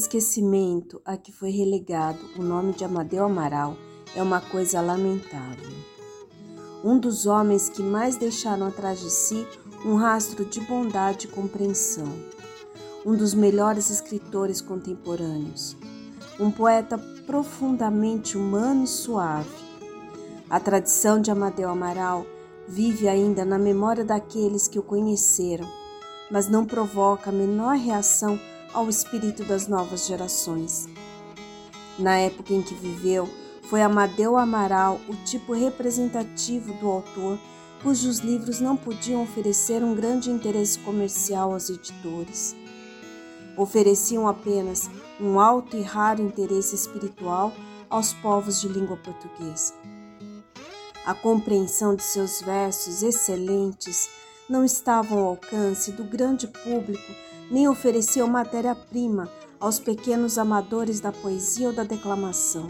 Esquecimento a que foi relegado o nome de Amadeu Amaral é uma coisa lamentável. Um dos homens que mais deixaram atrás de si um rastro de bondade e compreensão. Um dos melhores escritores contemporâneos. Um poeta profundamente humano e suave. A tradição de Amadeu Amaral vive ainda na memória daqueles que o conheceram, mas não provoca a menor reação ao espírito das novas gerações. Na época em que viveu, foi Amadeu Amaral o tipo representativo do autor cujos livros não podiam oferecer um grande interesse comercial aos editores. Ofereciam apenas um alto e raro interesse espiritual aos povos de língua portuguesa. A compreensão de seus versos excelentes não estava ao alcance do grande público, nem ofereciam matéria-prima aos pequenos amadores da poesia ou da declamação.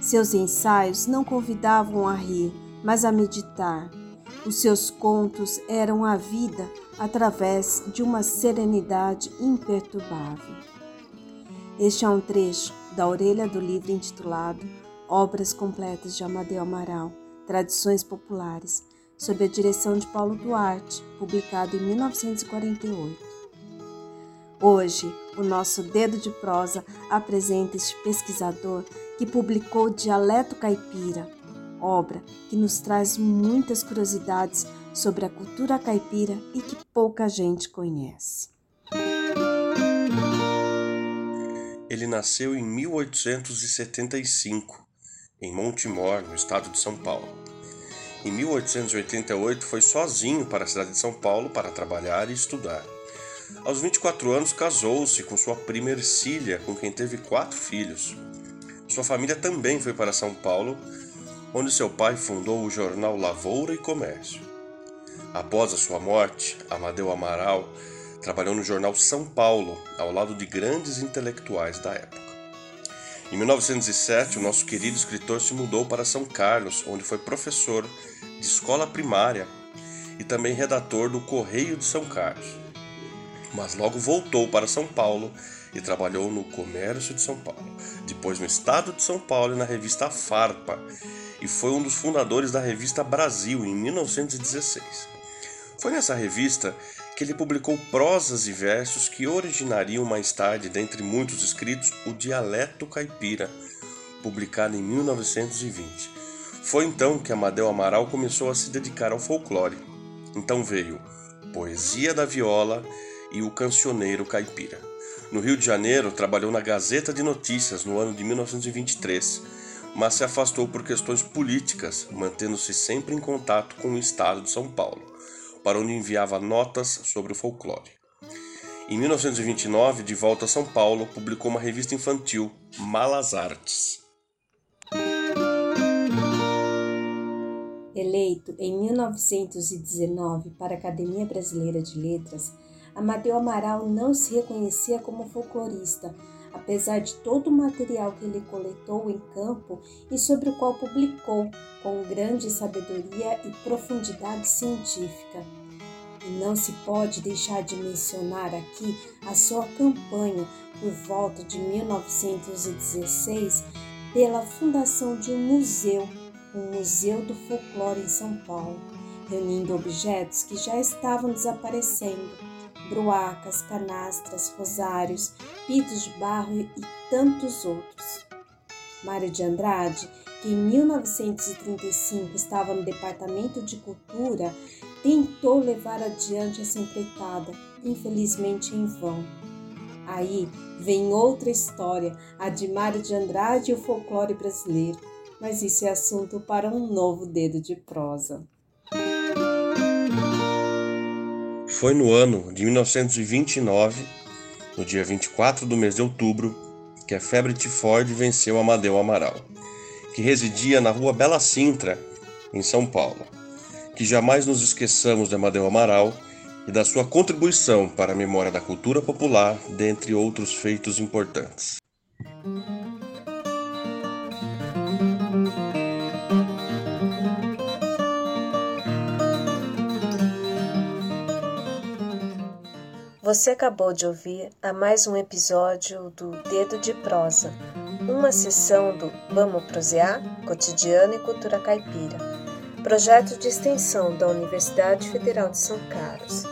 Seus ensaios não convidavam a rir, mas a meditar. Os seus contos eram a vida através de uma serenidade imperturbável. Este é um trecho da orelha do livro intitulado Obras Completas de Amadeu Amaral Tradições Populares, sob a direção de Paulo Duarte, publicado em 1948. Hoje, o nosso Dedo de Prosa apresenta este pesquisador que publicou Dialeto Caipira, obra que nos traz muitas curiosidades sobre a cultura caipira e que pouca gente conhece. Ele nasceu em 1875 em Montemor, no estado de São Paulo. Em 1888 foi sozinho para a cidade de São Paulo para trabalhar e estudar. Aos 24 anos casou-se com sua prima Ercília, com quem teve quatro filhos. Sua família também foi para São Paulo, onde seu pai fundou o jornal Lavoura e Comércio. Após a sua morte, Amadeu Amaral trabalhou no jornal São Paulo, ao lado de grandes intelectuais da época. Em 1907, o nosso querido escritor se mudou para São Carlos, onde foi professor de escola primária e também redator do Correio de São Carlos. Mas logo voltou para São Paulo e trabalhou no Comércio de São Paulo, depois no Estado de São Paulo e na revista Farpa, e foi um dos fundadores da revista Brasil em 1916. Foi nessa revista que ele publicou prosas e versos que originariam mais tarde, dentre muitos escritos, o Dialeto Caipira, publicado em 1920. Foi então que Amadeu Amaral começou a se dedicar ao folclore. Então veio Poesia da Viola e o Cancioneiro Caipira. No Rio de Janeiro, trabalhou na Gazeta de Notícias no ano de 1923, mas se afastou por questões políticas, mantendo-se sempre em contato com o estado de São Paulo para onde enviava notas sobre o folclore. Em 1929, de volta a São Paulo, publicou uma revista infantil, Malas Artes. Eleito em 1919 para a Academia Brasileira de Letras, Amadeu Amaral não se reconhecia como folclorista, apesar de todo o material que ele coletou em campo e sobre o qual publicou com grande sabedoria e profundidade científica. E não se pode deixar de mencionar aqui a sua campanha por volta de 1916 pela fundação de um museu, o Museu do Folclore em São Paulo, reunindo objetos que já estavam desaparecendo bruacas, canastras, rosários, pitos de barro e tantos outros. Mário de Andrade, que em 1935 estava no Departamento de Cultura, tentou levar adiante essa empreitada, infelizmente em vão. Aí vem outra história, a de Mário de Andrade e o folclore brasileiro, mas isso é assunto para um novo dedo de prosa. Foi no ano de 1929, no dia 24 do mês de outubro, que a febre tifoide venceu Amadeu Amaral, que residia na rua Bela Sintra, em São Paulo. Que jamais nos esqueçamos de Amadeu Amaral e da sua contribuição para a memória da cultura popular, dentre outros feitos importantes. Você acabou de ouvir a mais um episódio do Dedo de Prosa, uma sessão do Vamos Prosear, Cotidiano e Cultura Caipira, projeto de extensão da Universidade Federal de São Carlos.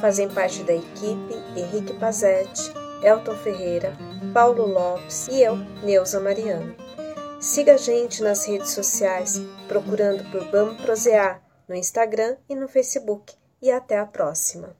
Fazem parte da equipe Henrique Pazetti, Elton Ferreira, Paulo Lopes e eu, Neuza Mariano. Siga a gente nas redes sociais, procurando por Vamos Prosear no Instagram e no Facebook. E até a próxima!